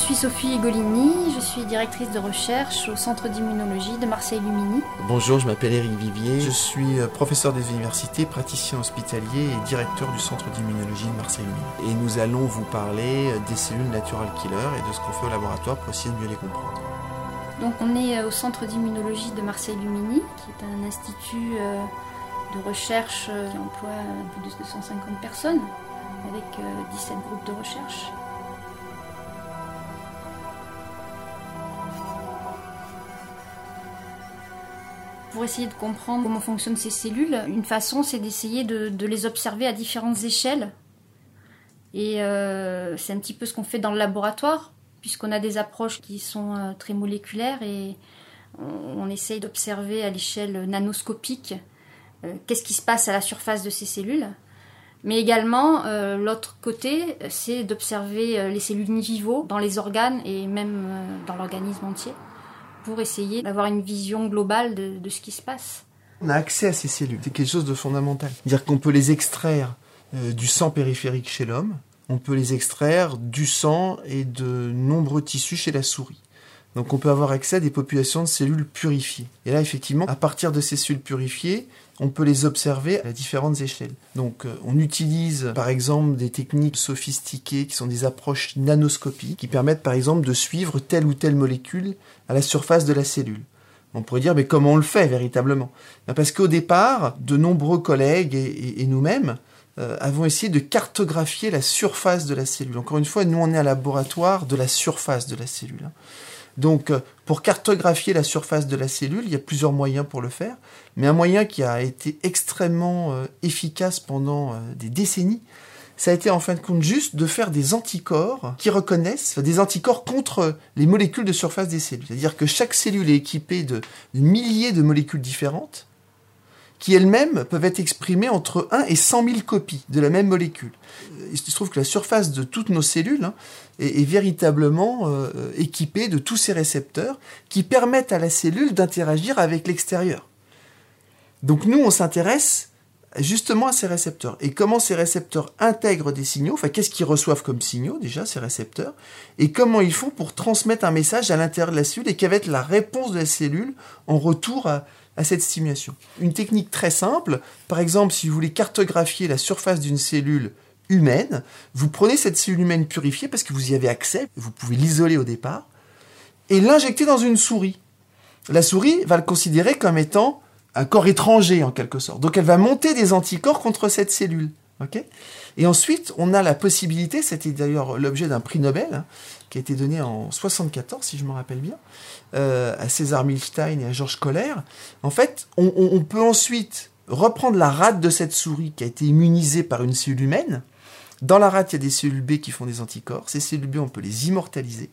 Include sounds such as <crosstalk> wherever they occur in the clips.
suis Sophie Golini, je suis directrice de recherche au Centre d'immunologie de Marseille-Lumini. Bonjour, je m'appelle Éric Vivier, je suis euh, professeur des universités, praticien hospitalier et directeur du Centre d'immunologie de Marseille-Lumini. Et nous allons vous parler euh, des cellules natural killer et de ce qu'on fait au laboratoire pour essayer de mieux les comprendre. Donc on est euh, au Centre d'immunologie de Marseille-Lumini, qui est un institut de recherche qui emploie plus de 250 personnes, avec 17 groupes de recherche. Pour essayer de comprendre comment fonctionnent ces cellules, une façon c'est d'essayer de, les observer à différentes échelles. Et euh, c'est un petit peu ce qu'on fait dans le laboratoire, puisqu'on a des approches qui sont euh, très moléculaires et on, essaye d'observer à l'échelle nanoscopique euh, qu'est-ce qui se passe à la surface de ces cellules. Mais également, l'autre côté, c'est d'observer les cellules in vivo dans les organes et même dans l'organisme entier pour essayer d'avoir une vision globale de, ce qui se passe. On a accès à ces cellules, c'est quelque chose de fondamental. C'est-à-dire qu'on peut les extraire euh, du sang périphérique chez l'homme, on peut les extraire du sang et de nombreux tissus chez la souris. Donc on peut avoir accès à des populations de cellules purifiées. Et là, effectivement, à partir de ces cellules purifiées, on peut les observer à différentes échelles. Donc euh, on utilise par exemple des techniques sophistiquées qui sont des approches nanoscopiques qui permettent par exemple de suivre telle ou telle molécule à la surface de la cellule. On pourrait dire mais comment on le fait véritablement? Ben, Parce qu'au départ, de nombreux collègues et, nous-mêmes euh, avons essayé de cartographier la surface de la cellule. Encore une fois, nous on est un laboratoire de la surface de la cellule. Donc, euh, pour cartographier la surface de la cellule, il y a plusieurs moyens pour le faire, mais un moyen qui a été extrêmement euh, efficace pendant euh, des décennies, ça a été en fin de compte juste de faire des anticorps qui reconnaissent, des anticorps contre les molécules de surface des cellules. C'est-à-dire que chaque cellule est équipée de milliers de molécules différentes, qui elles-mêmes peuvent être exprimées entre 1 et 100 000 copies de la même molécule. Il se trouve que la surface de toutes nos cellules hein, est, véritablement euh, équipée de tous ces récepteurs qui permettent à la cellule d'interagir avec l'extérieur. Donc nous, on s'intéresse justement à ces récepteurs. Et comment ces récepteurs intègrent des signaux, enfin qu'est-ce qu'ils reçoivent comme signaux déjà, ces récepteurs, et comment ils font pour transmettre un message à l'intérieur de la cellule, et quelle va être la réponse de la cellule en retour à, à cette stimulation. Une technique très simple, par exemple si vous voulez cartographier la surface d'une cellule humaine, vous prenez cette cellule humaine purifiée parce que vous y avez accès, vous pouvez l'isoler au départ, et l'injecter dans une souris. La souris va le considérer comme étant un corps étranger en quelque sorte. Donc elle va monter des anticorps contre cette cellule. et ensuite, on a la possibilité, c'était d'ailleurs l'objet d'un prix Nobel, hein, qui a été donné en 74, si je me rappelle bien, euh, à César Milstein et à Georges Kohler. En fait, on, peut ensuite reprendre la rate de cette souris qui a été immunisée par une cellule humaine. Dans la rate, il y a des cellules B qui font des anticorps. Ces cellules B, on peut les immortaliser.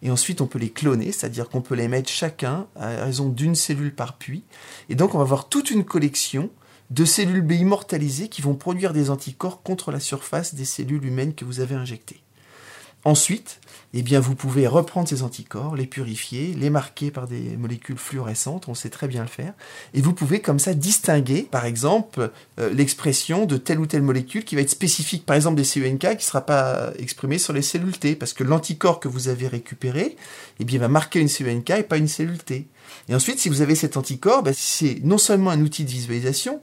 Et ensuite, on peut les cloner, c'est-à-dire qu'on peut les mettre chacun à raison d'une cellule par puits. Et donc, on va avoir toute une collection de cellules B immortalisées qui vont produire des anticorps contre la surface des cellules humaines que vous avez injectées. Ensuite, eh bien, vous pouvez reprendre ces anticorps, les purifier, les marquer par des molécules fluorescentes, on sait très bien le faire, et vous pouvez comme ça distinguer, par exemple, euh, l'expression de telle ou telle molécule qui va être spécifique, par exemple des CENK, qui ne sera pas exprimée sur les cellules T, parce que l'anticorps que vous avez récupéré, eh bien, va marquer une CENK et pas une cellule T. Et ensuite, si vous avez cet anticorps, ben, c'est non seulement un outil de visualisation,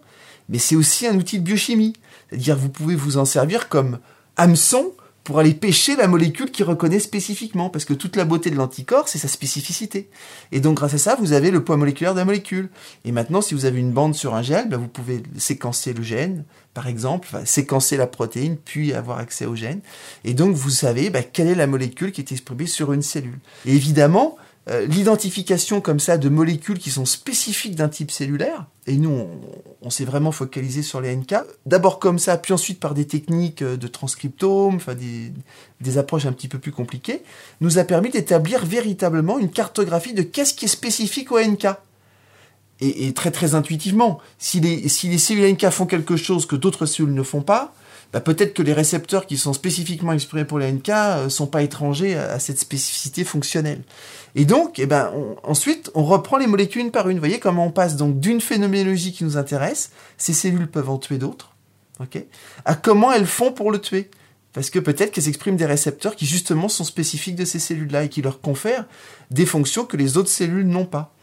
mais c'est aussi un outil de biochimie. C'est-à-dire, vous pouvez vous en servir comme hameçon pour aller pêcher la molécule qui reconnaît spécifiquement, parce que toute la beauté de l'anticorps, c'est sa spécificité. Et donc grâce à ça, vous avez le poids moléculaire de la molécule. Et maintenant, si vous avez une bande sur un gel, ben, vous pouvez séquencer le gène, par exemple, séquencer la protéine, puis avoir accès au gène. Et donc vous savez ben, quelle est la molécule qui est exprimée sur une cellule. Et évidemment, euh, l'identification comme ça de molécules qui sont spécifiques d'un type cellulaire, et nous on, s'est vraiment focalisé sur les NK, d'abord comme ça, puis ensuite par des techniques euh, de transcriptome, des, approches un petit peu plus compliquées, nous a permis d'établir véritablement une cartographie de qu'est-ce qui est spécifique au NK. Et, très très intuitivement, si les, si les cellules NK font quelque chose que d'autres cellules ne font pas, bah, peut-être que les récepteurs qui sont spécifiquement exprimés pour les NK ne euh, sont pas étrangers à, cette spécificité fonctionnelle. Et donc, eh ben, ensuite, on reprend les molécules une par une. Vous voyez comment on passe donc d'une phénoménologie qui nous intéresse, ces cellules peuvent en tuer d'autres, à comment elles font pour le tuer. parce que peut-être qu'elles expriment des récepteurs qui justement sont spécifiques de ces cellules-là et qui leur confèrent des fonctions que les autres cellules n'ont pas.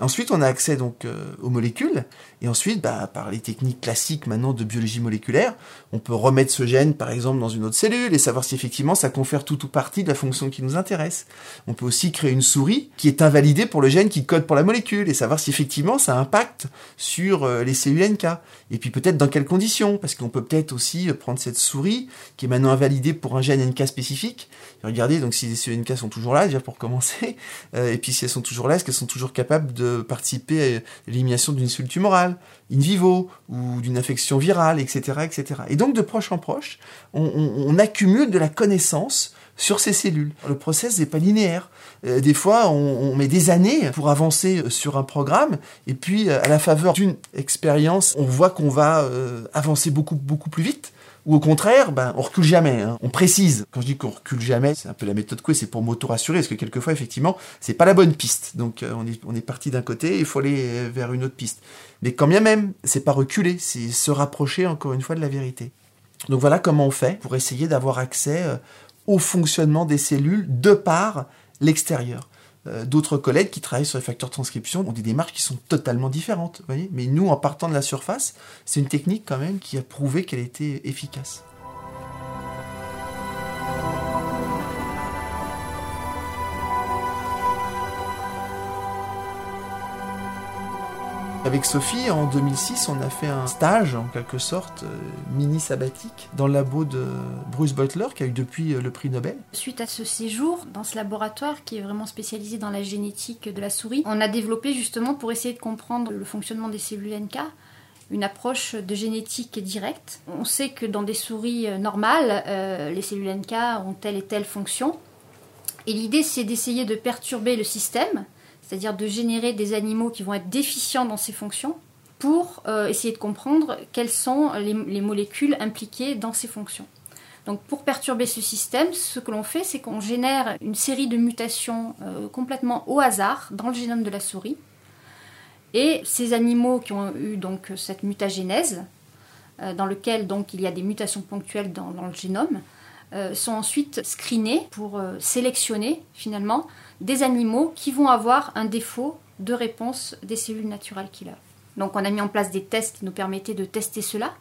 Ensuite, on a accès donc euh, aux molécules, et ensuite, bah, par les techniques classiques maintenant de biologie moléculaire, on peut remettre ce gène, par exemple, dans une autre cellule et savoir si effectivement ça confère tout ou partie de la fonction qui nous intéresse. On peut aussi créer une souris qui est invalidée pour le gène qui code pour la molécule et savoir si effectivement ça impacte sur euh, les cellules NK. Et puis peut-être dans quelles conditions, parce qu'on peut peut-être aussi prendre cette souris qui est maintenant invalidée pour un gène NK spécifique. Et regardez donc si les cellules NK sont toujours là, déjà pour commencer, euh, et puis si elles sont toujours là, est-ce qu'elles sont toujours capables de participer à l'élimination d'une cellule tumorale, in vivo, ou d'une infection virale, etc., etc. Et donc, de proche en proche, on, accumule de la connaissance sur ces cellules. Le process n'est pas linéaire. Euh, des fois, on, met des années pour avancer sur un programme, et puis à la faveur d'une expérience, on voit qu'on va euh, avancer beaucoup beaucoup plus vite ou au contraire, ben, on recule jamais. Hein. On précise. Quand je dis qu'on recule jamais, c'est un peu la méthode Coué, c'est pour m'auto-rassurer, parce que quelquefois, effectivement, c'est pas la bonne piste. Donc, euh, on est, parti d'un côté, il faut aller vers une autre piste. Mais quand bien même, c'est pas reculer, c'est se rapprocher encore une fois de la vérité. Donc voilà comment on fait pour essayer d'avoir accès euh, au fonctionnement des cellules de par l'extérieur. Euh, d'autres collègues qui travaillent sur les facteurs de transcription ont des démarches qui sont totalement différentes. Voyez Mais nous, en partant de la surface, c'est une technique quand même qui a prouvé qu'elle était efficace. Avec Sophie, en 2006, on a fait un stage, en quelque sorte, euh, mini sabbatique, dans le labo de Bruce Butler, qui a eu depuis euh, le prix Nobel. Suite à ce séjour, dans ce laboratoire qui est vraiment spécialisé dans la génétique de la souris, on a développé justement pour essayer de comprendre le fonctionnement des cellules NK une approche de génétique directe. On sait que dans des souris euh, normales, les cellules NK ont telle et telle fonction. Et l'idée, c'est d'essayer de perturber le système c'est-à-dire de générer des animaux qui vont être déficients dans ces fonctions pour euh, essayer de comprendre quelles sont les, molécules impliquées dans ces fonctions. Donc pour perturber ce système, ce que l'on fait, c'est qu'on génère une série de mutations euh, complètement au hasard dans le génome de la souris. Et ces animaux qui ont eu donc cette mutagénèse, euh, dans lequel il y a des mutations ponctuelles dans le génome, sont ensuite screenés pour sélectionner finalement des animaux qui vont avoir un défaut de réponse des cellules naturales killer. Donc on a mis en place des tests qui nous permettaient de tester cela.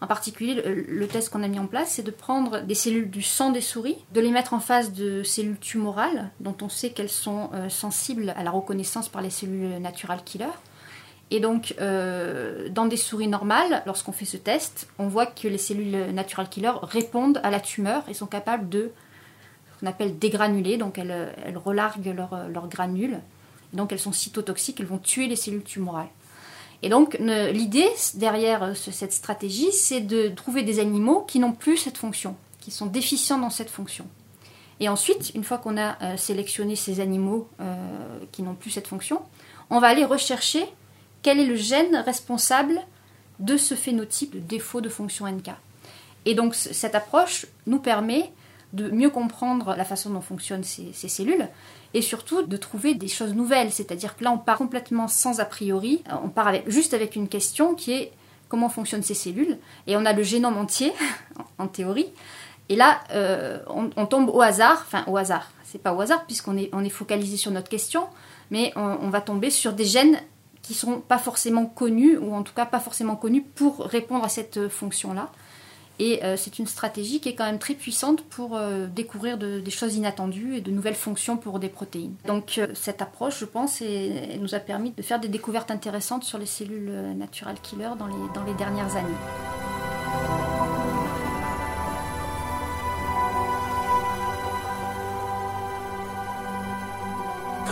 En particulier, le, test qu'on a mis en place, c'est de prendre des cellules du sang des souris, de les mettre en face de cellules tumorales, dont on sait qu'elles sont euh, sensibles à la reconnaissance par les cellules naturales killer. Et donc, euh, dans des souris normales, lorsqu'on fait ce test, on voit que les cellules naturales killer répondent à la tumeur et sont capables de qu'on appelle dégranulées, donc elles, elles relarguent leurs leur granules. Donc elles sont cytotoxiques, elles vont tuer les cellules tumorales. Et donc l'idée derrière euh, cette stratégie, c'est de trouver des animaux qui n'ont plus cette fonction, qui sont déficients dans cette fonction. Et ensuite, une fois qu'on a euh, sélectionné ces animaux qui n'ont plus cette fonction, on va aller rechercher quel est le gène responsable de ce phénotype de défaut de fonction NK. Et donc cette approche nous permet de mieux comprendre la façon dont fonctionnent ces, cellules et surtout de trouver des choses nouvelles. C'est-à-dire que là, on part complètement sans a priori, on part juste avec une question qui est comment fonctionnent ces cellules et on a le génome entier <laughs> en théorie. Et là, euh, on, tombe au hasard, enfin au hasard, c'est pas au hasard puisqu'on est, focalisé sur notre question, mais on va tomber sur des gènes qui sont pas forcément connus ou en tout cas pas forcément connus pour répondre à cette fonction-là. Et euh, c'est une stratégie qui est quand même très puissante pour euh, découvrir des choses inattendues et de nouvelles fonctions pour des protéines. Donc euh, cette approche, je pense, nous a permis de faire des découvertes intéressantes sur les cellules natural killer dans les, dans les dernières années.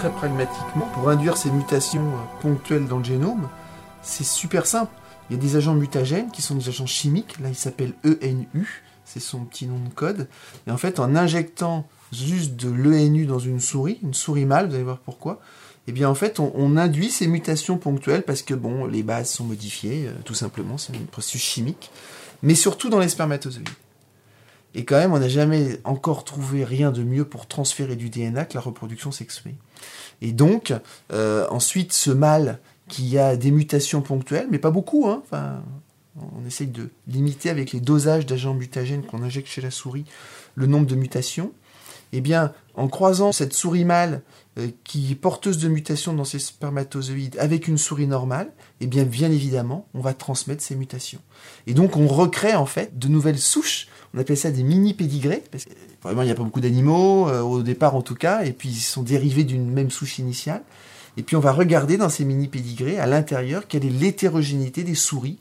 Très pragmatiquement, pour induire ces mutations ponctuelles dans le génome, c'est super simple. Il y a des agents mutagènes qui sont des agents chimiques. Là, il s'appelle ENU. C'est son petit nom de code. Et en fait, en injectant juste de l'ENU dans une souris, une souris mâle, vous allez voir pourquoi, eh bien en fait, on, induit ces mutations ponctuelles parce que bon, les bases sont modifiées, euh, tout simplement, c'est un processus chimique, mais surtout dans les spermatozoïdes. Et quand même, on n'a jamais encore trouvé rien de mieux pour transférer du DNA que la reproduction sexuée. Et donc, euh, ensuite, ce mâle qui a des mutations ponctuelles, mais pas beaucoup. Hein. Enfin, On essaye de limiter avec les dosages d'agents mutagènes qu'on injecte chez la souris le nombre de mutations. Eh bien, en croisant cette souris mâle euh, qui est porteuse de mutations dans ses spermatozoïdes avec une souris normale, eh bien, bien évidemment, on va transmettre ces mutations. Et donc, on recrée en fait de nouvelles souches. On appelle ça des mini pédigrés, parce que vraiment, il n'y a pas beaucoup d'animaux, euh, au départ en tout cas, et puis ils sont dérivés d'une même souche initiale. Et puis, on va regarder dans ces mini pédigrés, à l'intérieur, quelle est l'hétérogénéité des souris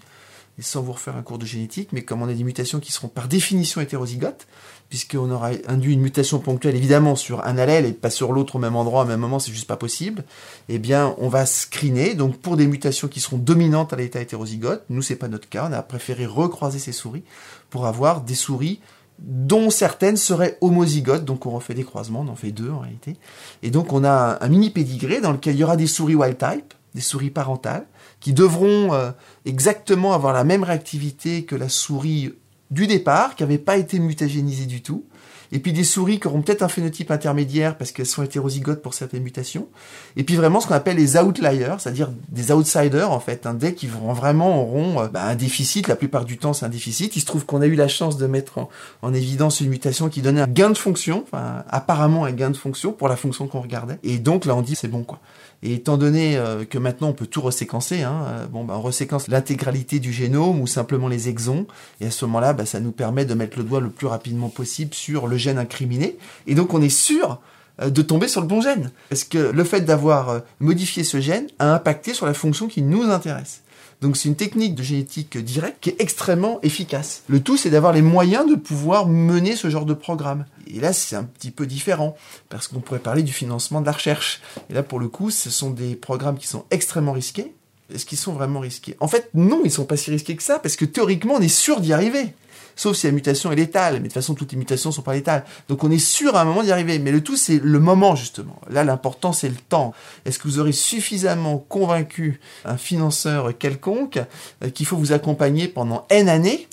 sans vous refaire un cours de génétique, mais comme on a des mutations qui seront par définition hétérozygotes, puisqu'on aura induit une mutation ponctuelle évidemment sur un allèle et pas sur l'autre au même endroit au même moment, c'est juste pas possible, eh bien on va screener, donc pour des mutations qui seront dominantes à l'état hétérozygote, nous c'est pas notre cas, on a préféré recroiser ces souris pour avoir des souris dont certaines seraient homozygotes, donc on refait des croisements, on en fait deux en réalité, et donc on a un, mini pédigré dans lequel il y aura des souris wild type, des souris parentales, qui devront euh, exactement avoir la même réactivité que la souris du départ, qui n'avaient pas été mutagénisées du tout, et puis des souris qui auront peut-être un phénotype intermédiaire parce qu'elles sont hétérozygotes pour certaines mutations, et puis vraiment ce qu'on appelle les outliers, c'est-à-dire des outsiders en fait, un dès qui vont vraiment auront euh, bah, un déficit, la plupart du temps c'est un déficit. Il se trouve qu'on a eu la chance de mettre en, évidence une mutation qui donnait un gain de fonction, enfin apparemment un gain de fonction pour la fonction qu'on regardait, et donc là on dit c'est bon quoi. Et étant donné euh, que maintenant on peut tout reséquencer, hein, euh, bon, bah, on reséquence l'intégralité du génome ou simplement les exons, et à ce moment-là, bah, ça nous permet de mettre le doigt le plus rapidement possible sur le gène incriminé, et donc on est sûr euh, de tomber sur le bon gène. Parce que le fait d'avoir modifié ce gène a impacté sur la fonction qui nous intéresse. Donc c'est une technique de génétique directe qui est extrêmement efficace. Le tout, c'est d'avoir les moyens de pouvoir mener ce genre de programme. Et là, c'est un petit peu différent, parce qu'on pourrait parler du financement de la recherche. Et là, pour le coup, ce sont des programmes qui sont extrêmement risqués. Est-ce qu'ils sont vraiment risqués? En fait, non, ils sont pas si risqués que ça, parce que théoriquement, on est sûr d'y arriver sauf si la mutation est létale. Mais de toute façon, toutes les mutations sont pas létales. Donc on est sûr à un moment d'y arriver. Mais le tout, c'est le moment, justement. Là, l'important, c'est le temps. Est-ce que vous aurez suffisamment convaincu un financeur quelconque euh, qu'il faut vous accompagner pendant N années?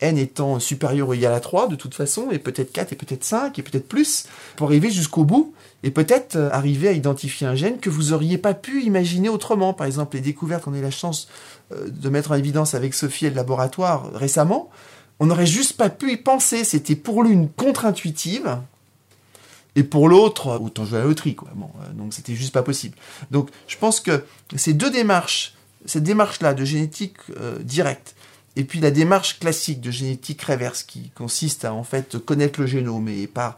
N étant supérieur ou égal à 3 de toute façon, et peut-être 4 et peut-être 5 et peut-être plus, pour arriver jusqu'au bout et peut-être euh, arriver à identifier un gène que vous auriez pas pu imaginer autrement. Par exemple, les découvertes qu'on a eu la chance euh, de mettre en évidence avec Sophie et le laboratoire récemment, on n'aurait juste pas pu y penser. C'était pour l'une contre-intuitive. Et pour l'autre, autant jouer à la loterie, quoi. Bon, euh, donc c'était juste pas possible. Donc je pense que ces deux démarches, cette démarche-là de génétique euh, directe, et puis la démarche classique de génétique réverse, qui consiste à en fait connaître le génome et par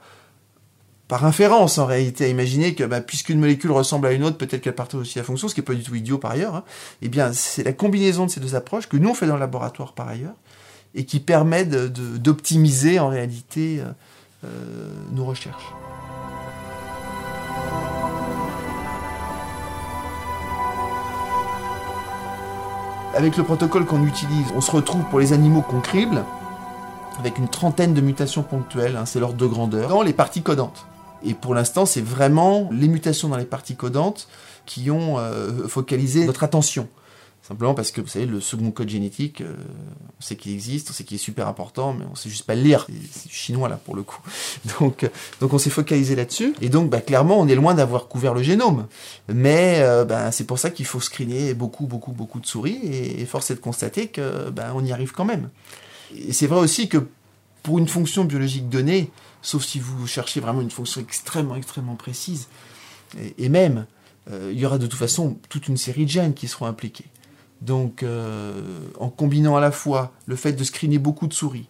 inférence en réalité, à imaginer que bah, puisqu'une molécule ressemble à une autre, peut-être qu'elle partage aussi la fonction, ce qui n'est pas du tout idiot par ailleurs, hein. eh bien c'est la combinaison de ces deux approches que nous on fait dans le laboratoire par ailleurs, et qui permet d'optimiser en réalité euh, euh, nos recherches. Avec le protocole qu'on utilise, on se retrouve pour les animaux qu'on crible avec une trentaine de mutations ponctuelles, hein, c'est l'ordre de grandeur, dans les parties codantes. Et pour l'instant, c'est vraiment les mutations dans les parties codantes qui ont euh, focalisé notre attention. Simplement parce que, vous savez, le second code génétique, euh, on sait qu'il existe, on sait qu'il est super important, mais on sait juste pas le lire. C'est chinois, là, pour le coup. <laughs> Donc, euh, donc on s'est focalisé là-dessus. Et donc, bah, clairement, on est loin d'avoir couvert le génome. Mais euh, bah, c'est pour ça qu'il faut screener beaucoup, beaucoup, beaucoup de souris. Et, force est de constater que bah, on y arrive quand même. Et c'est vrai aussi que pour une fonction biologique donnée, sauf si vous cherchez vraiment une fonction extrêmement, extrêmement précise, et même, il y aura de toute façon toute une série de gènes qui seront impliqués. Donc, euh, en combinant à la fois le fait de screener beaucoup de souris,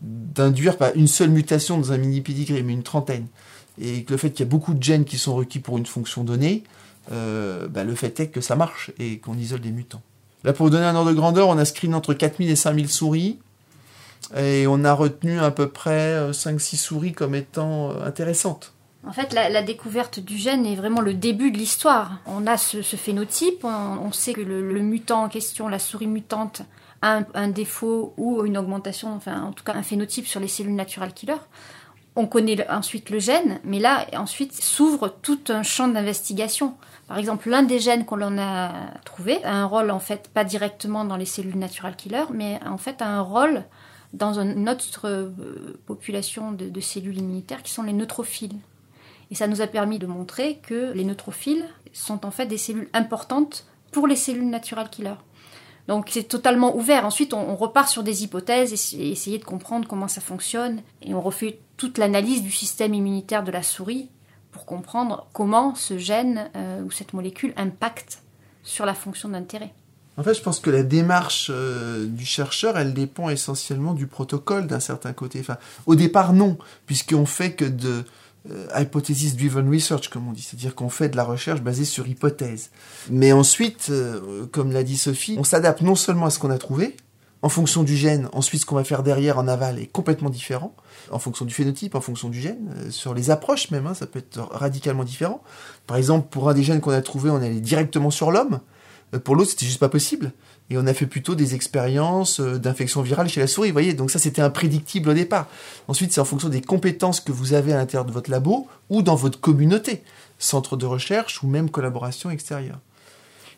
d'induire pas une seule mutation dans un mini pédigré, mais une trentaine, et le fait qu'il y a beaucoup de gènes qui sont requis pour une fonction donnée, euh, bah, le fait est que ça marche et qu'on isole des mutants. Là, pour vous donner un ordre de grandeur, on a screené entre 4000 et 5000 souris, et on a retenu à peu près 5-6 euh, souris comme étant intéressantes. En fait, la, découverte du gène est vraiment le début de l'histoire. On a ce, phénotype, on, sait que le, mutant en question, la souris mutante, a un, défaut ou une augmentation, enfin en tout cas un phénotype sur les cellules naturelles killer. On connaît ensuite le gène, mais là ensuite s'ouvre tout un champ d'investigation. Par exemple, l'un des gènes qu'on a trouvé a un rôle en fait pas directement dans les cellules naturelles killer, mais en fait a un rôle dans une autre euh, population de cellules immunitaires qui sont les neutrophiles. Et ça nous a permis de montrer que les neutrophiles sont en fait des cellules importantes pour les cellules naturelles killer. Donc c'est totalement ouvert. Ensuite, on, repart sur des hypothèses et, essayer de comprendre comment ça fonctionne. Et on refait toute l'analyse du système immunitaire de la souris pour comprendre comment ce gène euh, ou cette molécule impacte sur la fonction d'intérêt. En fait, je pense que la démarche euh, du chercheur, elle dépend essentiellement du protocole d'un certain côté. Au départ, non, puisqu'on fait que de euh, hypothesis driven research, comme on dit, c'est-à-dire qu'on fait de la recherche basée sur hypothèses. Mais ensuite, euh, comme l'a dit Sophie, on s'adapte non seulement à ce qu'on a trouvé, en fonction du gène, ensuite ce qu'on va faire derrière en aval est complètement différent, en fonction du phénotype, en fonction du gène, sur les approches même, hein, ça peut être radicalement différent. Par exemple, pour un des gènes qu'on a trouvé, on allait directement sur l'homme, euh, pour l'autre, c'était juste pas possible. Et on a fait plutôt des expériences euh, d'infection virale chez la souris, vous voyez. Donc ça, c'était imprédictible au départ. Ensuite, c'est en fonction des compétences que vous avez à l'intérieur de votre labo ou dans votre communauté, centre de recherche ou même collaboration extérieure.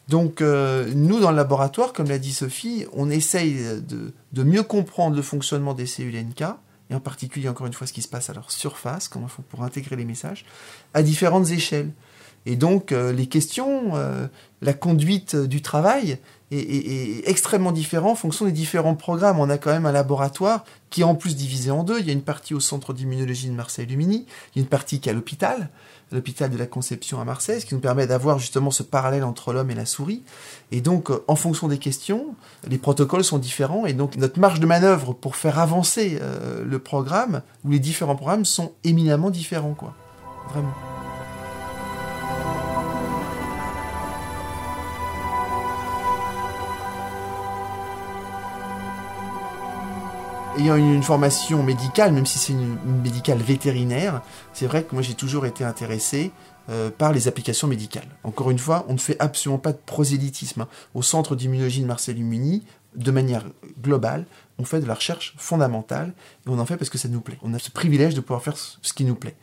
Donc euh, nous, dans le laboratoire, comme l'a dit Sophie, on essaye de, mieux comprendre le fonctionnement des cellules NK, et en particulier, encore une fois, ce qui se passe à leur surface, comment il faut pour intégrer les messages, à différentes échelles. Et donc, euh, les questions, la conduite du travail est, extrêmement différent en fonction des différents programmes. On a quand même un laboratoire qui est en plus divisé en deux. Il y a une partie au centre d'immunologie de Marseille-Lumini, il y a une partie qui est à l'hôpital, l'hôpital de la Conception à Marseille, ce qui nous permet d'avoir justement ce parallèle entre l'homme et la souris. Et donc, euh, en fonction des questions, les protocoles sont différents. Et donc, notre marge de manœuvre pour faire avancer le programme, ou les différents programmes, sont éminemment différents, quoi. Vraiment. Ayant une, formation médicale, même si c'est une, médicale vétérinaire, c'est vrai que moi j'ai toujours été intéressé euh, par les applications médicales. Encore une fois, on ne fait absolument pas de prosélytisme. Hein. Au centre d'immunologie de Marcel Muni, de manière globale, on fait de la recherche fondamentale et on en fait parce que ça nous plaît. On a ce privilège de pouvoir faire ce qui nous plaît.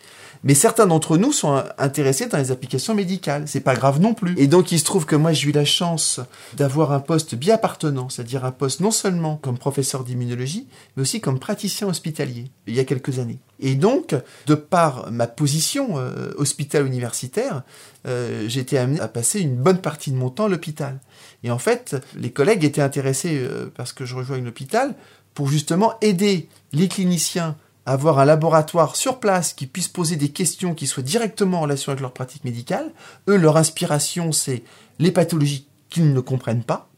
Mais certains d'entre nous sont intéressés dans les applications médicales. C'est pas grave non plus. Et donc il se trouve que moi j'ai eu la chance d'avoir un poste bien appartenant, c'est-à-dire un poste non seulement comme professeur d'immunologie, mais aussi comme praticien hospitalier il y a quelques années. Et donc, de par ma position euh, hospital universitaire, euh, j'ai été amené à passer une bonne partie de mon temps à l'hôpital. Et en fait, les collègues étaient intéressés euh, parce que je rejoigne l'hôpital pour justement aider les cliniciens à avoir un laboratoire sur place qui puisse poser des questions qui soient directement en relation avec leur pratique médicale. Eux, leur inspiration, c'est les pathologies qu'ils ne comprennent pas,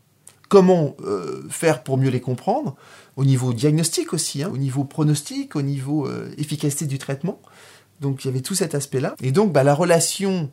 comment euh, faire pour mieux les comprendre, au niveau diagnostic aussi, hein, au niveau pronostic, au niveau euh, efficacité du traitement. Donc il y avait tout cet aspect-là. Et donc bah, la relation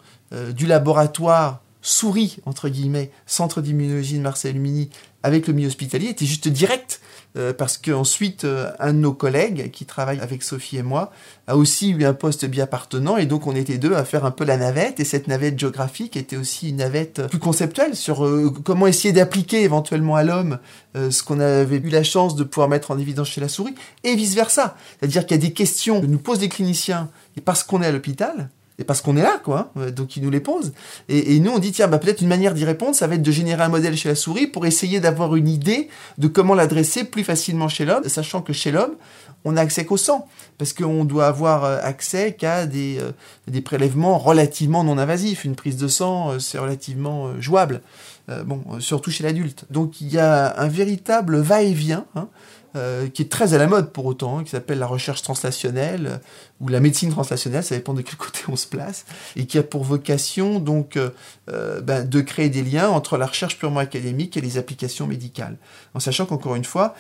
du laboratoire souris, entre guillemets, centre d'immunologie de Marseille Lumini avec le milieu hospitalier était juste direct. Euh, parce qu'ensuite, euh, un de nos collègues qui travaille avec Sophie et moi a aussi eu un poste bien appartenant et donc on était deux à faire un peu la navette et cette navette géographique était aussi une navette plus conceptuelle sur euh, comment essayer d'appliquer éventuellement à l'homme ce qu'on avait eu la chance de pouvoir mettre en évidence chez la souris et vice versa. C'est-à-dire qu'il y a des questions que nous posent les cliniciens et parce qu'on est à l'hôpital, et parce qu'on est là, quoi. Hein. Donc ils nous les posent. Et, nous, on dit, tiens, bah, peut-être une manière d'y répondre, ça va être de générer un modèle chez la souris pour essayer d'avoir une idée de comment l'adresser plus facilement chez l'homme, sachant que chez l'homme, on a accès qu'au sang, parce qu'on doit avoir euh, accès qu'à des, euh, des prélèvements relativement non invasifs. Une prise de sang, euh, c'est relativement jouable. surtout chez l'adulte. Donc il y a un véritable va-et-vient. Hein, euh, qui est très à la mode pour autant, hein, qui s'appelle la recherche translationnelle euh, ou la médecine translationnelle, ça dépend de quel <laughs> côté on se place, et qui a pour vocation donc euh, ben, de créer des liens entre la recherche purement académique et les applications médicales, en sachant qu'encore une fois,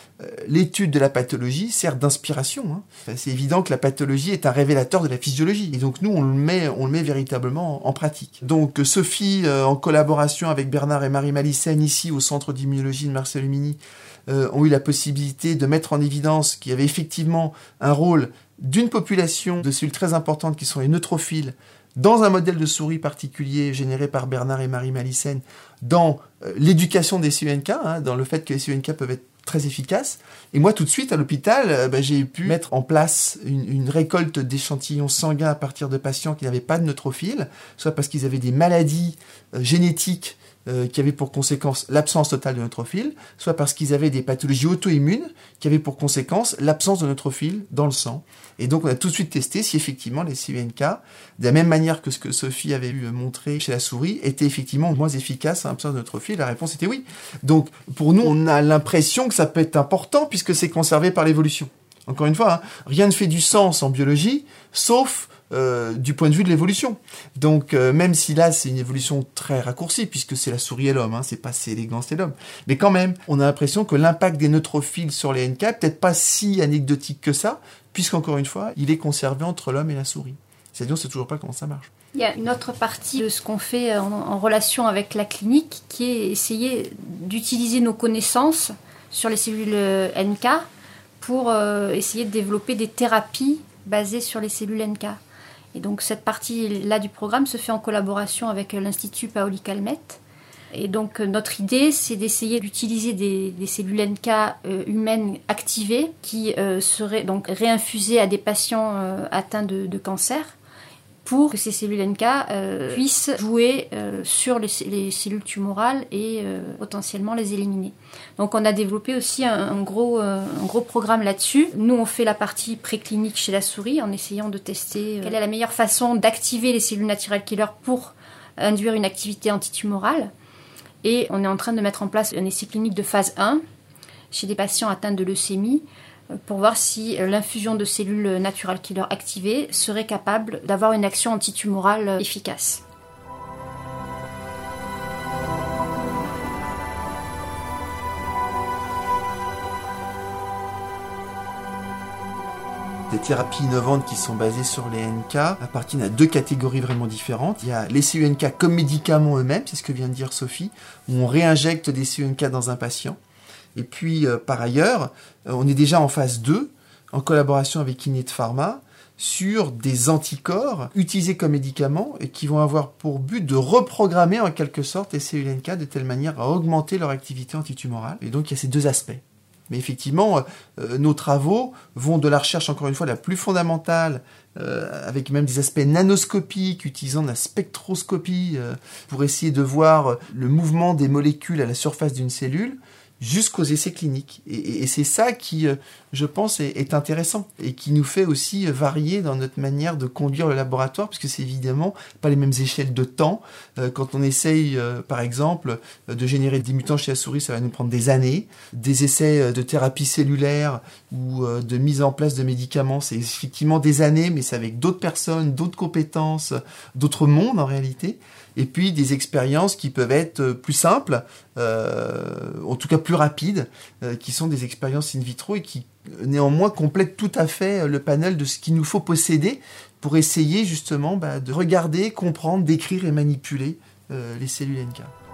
l'étude de la pathologie sert d'inspiration. Hein. c'est évident que la pathologie est un révélateur de la physiologie, et donc nous on le met, on le met véritablement en, pratique. Donc Sophie, en collaboration avec Bernard et Marie Malicène ici au Centre d'immunologie de Marcel Lumini, euh, ont eu la possibilité de mettre en évidence qu'il y avait effectivement un rôle d'une population de cellules très importantes qui sont les neutrophiles dans un modèle de souris particulier généré par Bernard et Marie Malicène dans euh, l'éducation des CUNK, hein, dans le fait que les CUNK peuvent être très efficaces. Et moi, tout de suite, à l'hôpital, euh, bah, j'ai pu mettre en place une récolte d'échantillons sanguins à partir de patients qui n'avaient pas de neutrophiles, soit parce qu'ils avaient des maladies génétiques euh, qui avaient pour conséquence l'absence totale de neutrophile, soit parce qu'ils avaient des pathologies auto-immunes qui avaient pour conséquence l'absence de neutrophile dans le sang. Et donc on a tout de suite testé si effectivement les CUNK, de la même manière que ce que Sophie avait eu montré chez la souris, étaient effectivement moins efficaces en absence de neutrophile. La réponse était oui. Donc pour nous, on a l'impression que ça peut être important puisque c'est conservé par l'évolution. Encore une fois, hein, rien ne fait du sens en biologie, sauf euh, du point de vue de l'évolution. Donc euh, même si là c'est une évolution très raccourcie puisque c'est la souris et l'homme, hein, c'est pas si élégant c'est l'homme, mais quand même on a l'impression que l'impact des neutrophiles sur les NK peut-être pas si anecdotique que ça, puisqu'encore une fois il est conservé entre l'homme et la souris. C'est-à-dire on sait toujours pas comment ça marche. Il y a une autre partie de ce qu'on fait en, en, relation avec la clinique qui est essayer d'utiliser nos connaissances sur les cellules euh, NK pour essayer de développer des thérapies basées sur les cellules NK. Et donc cette partie-là du programme se fait en collaboration avec l'Institut Paoli Calmette. Et donc notre idée, c'est d'essayer d'utiliser des, cellules NK euh, humaines activées qui euh, seraient donc réinfusées à des patients euh, atteints de, cancer pour que ces cellules NK euh, puissent jouer euh, sur les, cellules tumorales et euh, potentiellement les éliminer. Donc on a développé aussi un, gros, un gros programme là-dessus. Nous, on fait la partie préclinique chez la souris en essayant de tester quelle est la meilleure façon d'activer les cellules naturelles killer pour induire une activité antitumorale. Et on est en train de mettre en place un essai clinique de phase 1 chez des patients atteints de leucémie pour voir si euh, l'infusion de cellules natural killer activées serait capable d'avoir une action antitumorale euh, efficace. des thérapies innovantes qui sont basées sur les NK appartiennent à deux catégories vraiment différentes. Il y a les CUNK comme médicaments eux-mêmes, c'est ce que vient de dire Sophie, où on réinjecte des CUNK dans un patient. Et puis, euh, par ailleurs, euh, on est déjà en phase 2, en collaboration avec Kinet Pharma, sur des anticorps utilisés comme médicaments et qui vont avoir pour but de reprogrammer en quelque sorte les cellules NK de telle manière à augmenter leur activité antitumorale. Et donc il y a ces deux aspects. Mais effectivement, euh, nos travaux vont de la recherche, encore une fois, la plus fondamentale, avec même des aspects nanoscopiques, utilisant la spectroscopie pour essayer de voir le mouvement des molécules à la surface d'une cellule, jusqu'aux essais cliniques. Et, c'est ça qui, euh, je pense, est, intéressant et qui nous fait aussi varier dans notre manière de conduire le laboratoire, puisque c'est évidemment pas les mêmes échelles de temps. Euh, quand on essaye, euh, par exemple, de générer des mutants chez la souris, ça va nous prendre des années. Des essais de thérapie cellulaire ou de mise en place de médicaments, c'est effectivement des années, mais c'est avec d'autres personnes, d'autres compétences, d'autres mondes en réalité et puis des expériences qui peuvent être euh, plus simples, euh, en tout cas plus rapides, euh, qui sont des expériences in vitro et qui néanmoins complètent tout à fait le panel de ce qu'il nous faut posséder pour essayer justement bah, de regarder, comprendre, décrire et manipuler les cellules NK.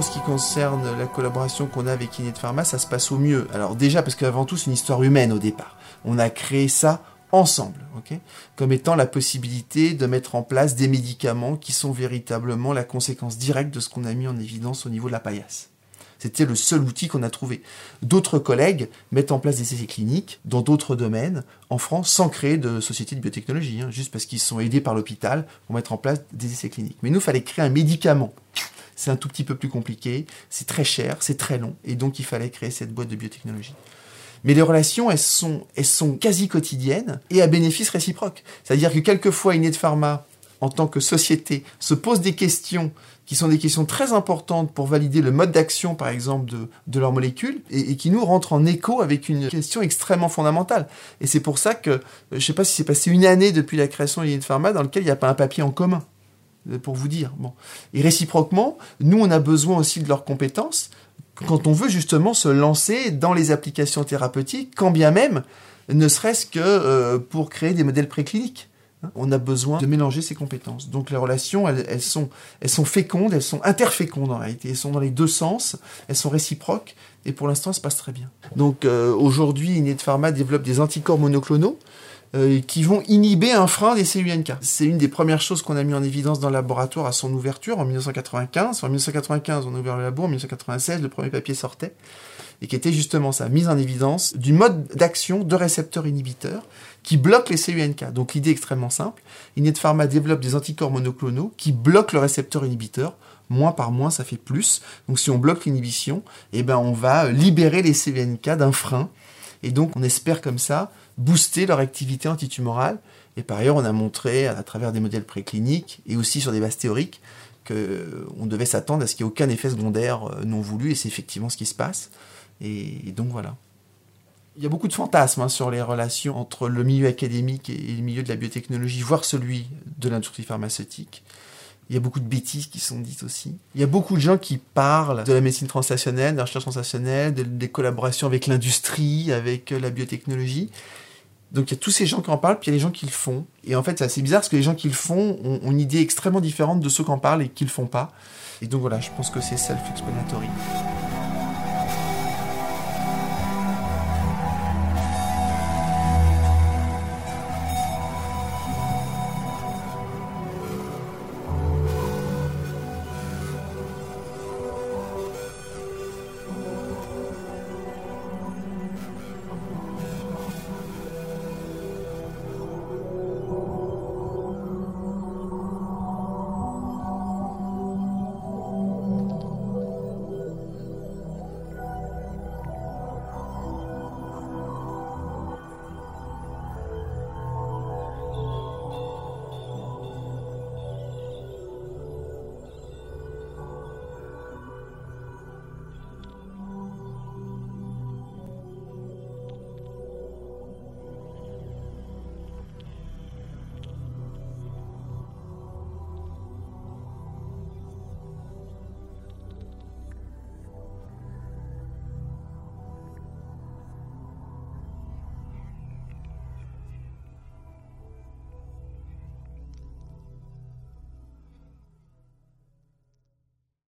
En ce qui concerne la collaboration qu'on a avec Kinet Pharma, ça se passe au mieux. Alors déjà, parce qu'avant tout, c'est une histoire humaine au départ. On a créé ça ensemble, comme étant la possibilité de mettre en place des médicaments qui sont véritablement la conséquence directe de ce qu'on a mis en évidence au niveau de la paillasse. C'était le seul outil qu'on a trouvé. D'autres collègues mettent en place des essais cliniques dans d'autres domaines en France sans créer de société de biotechnologie, hein, juste parce qu'ils sont aidés par l'hôpital pour mettre en place des essais cliniques. Mais nous, il fallait créer un médicament c'est un tout petit peu plus compliqué, c'est très cher, c'est très long, et donc il fallait créer cette boîte de biotechnologie. Mais les relations, elles sont, elles sont quasi quotidiennes et à bénéfice réciproque. C'est-à-dire que quelquefois, Inet Pharma, en tant que société, se pose des questions qui sont des questions très importantes pour valider le mode d'action, par exemple, de, de leurs molécules, et, qui nous rentrent en écho avec une question extrêmement fondamentale. Et c'est pour ça que, je ne sais pas si c'est passé une année depuis la création d'Inet Pharma dans lequel il n'y a pas un papier en commun pour vous dire. Bon. Et réciproquement, nous, on a besoin aussi de leurs compétences quand on veut justement se lancer dans les applications thérapeutiques, quand bien même, ne serait-ce que euh, pour créer des modèles précliniques. On a besoin de mélanger ces compétences. Donc les relations, elles, sont, elles sont fécondes, elles sont interfécondes en réalité. Elles sont dans les deux sens, elles sont réciproques, et pour l'instant, ça se passe très bien. Donc euh, aujourd'hui, Inet Pharma développe des anticorps monoclonaux euh, qui vont inhiber un frein des CUNK. C'est une des premières choses qu'on a mis en évidence dans le laboratoire à son ouverture en 1995. En 1995, on a ouvert le labo, en 1996, le premier papier sortait. et qui était justement ça, mise en évidence du mode d'action de récepteurs inhibiteurs qui bloquent les CUNK. Donc l'idée extrêmement simple. Inet Pharma développe des anticorps monoclonaux qui bloquent le récepteur inhibiteur. Moins par moins, ça fait plus. Donc si on bloque l'inhibition, eh ben on va libérer les CUNK d'un frein. Et donc on espère comme ça booster leur activité antitumorale. Et par ailleurs, on a montré à travers des modèles précliniques et aussi sur des bases théoriques qu'on devait s'attendre à ce qu'il n'y ait aucun effet secondaire euh, non voulu, et c'est effectivement ce qui se passe. Et, donc voilà. Il y a beaucoup de fantasmes hein, sur les relations entre le milieu académique et le milieu de la biotechnologie, voire celui de l'industrie pharmaceutique. Il y a beaucoup de bêtises qui sont dites aussi. Il y a beaucoup de gens qui parlent de la médecine translationnelle, de la recherche translationnelle, des collaborations avec l'industrie, avec la biotechnologie. Donc il y a tous ces gens qui en parlent, puis il y a les gens qui le font. Et en fait, c'est assez bizarre parce que les gens qui le font ont, une idée extrêmement différente de ceux qui en parlent et qui le font pas. Et donc voilà, je pense que c'est self-explanatory.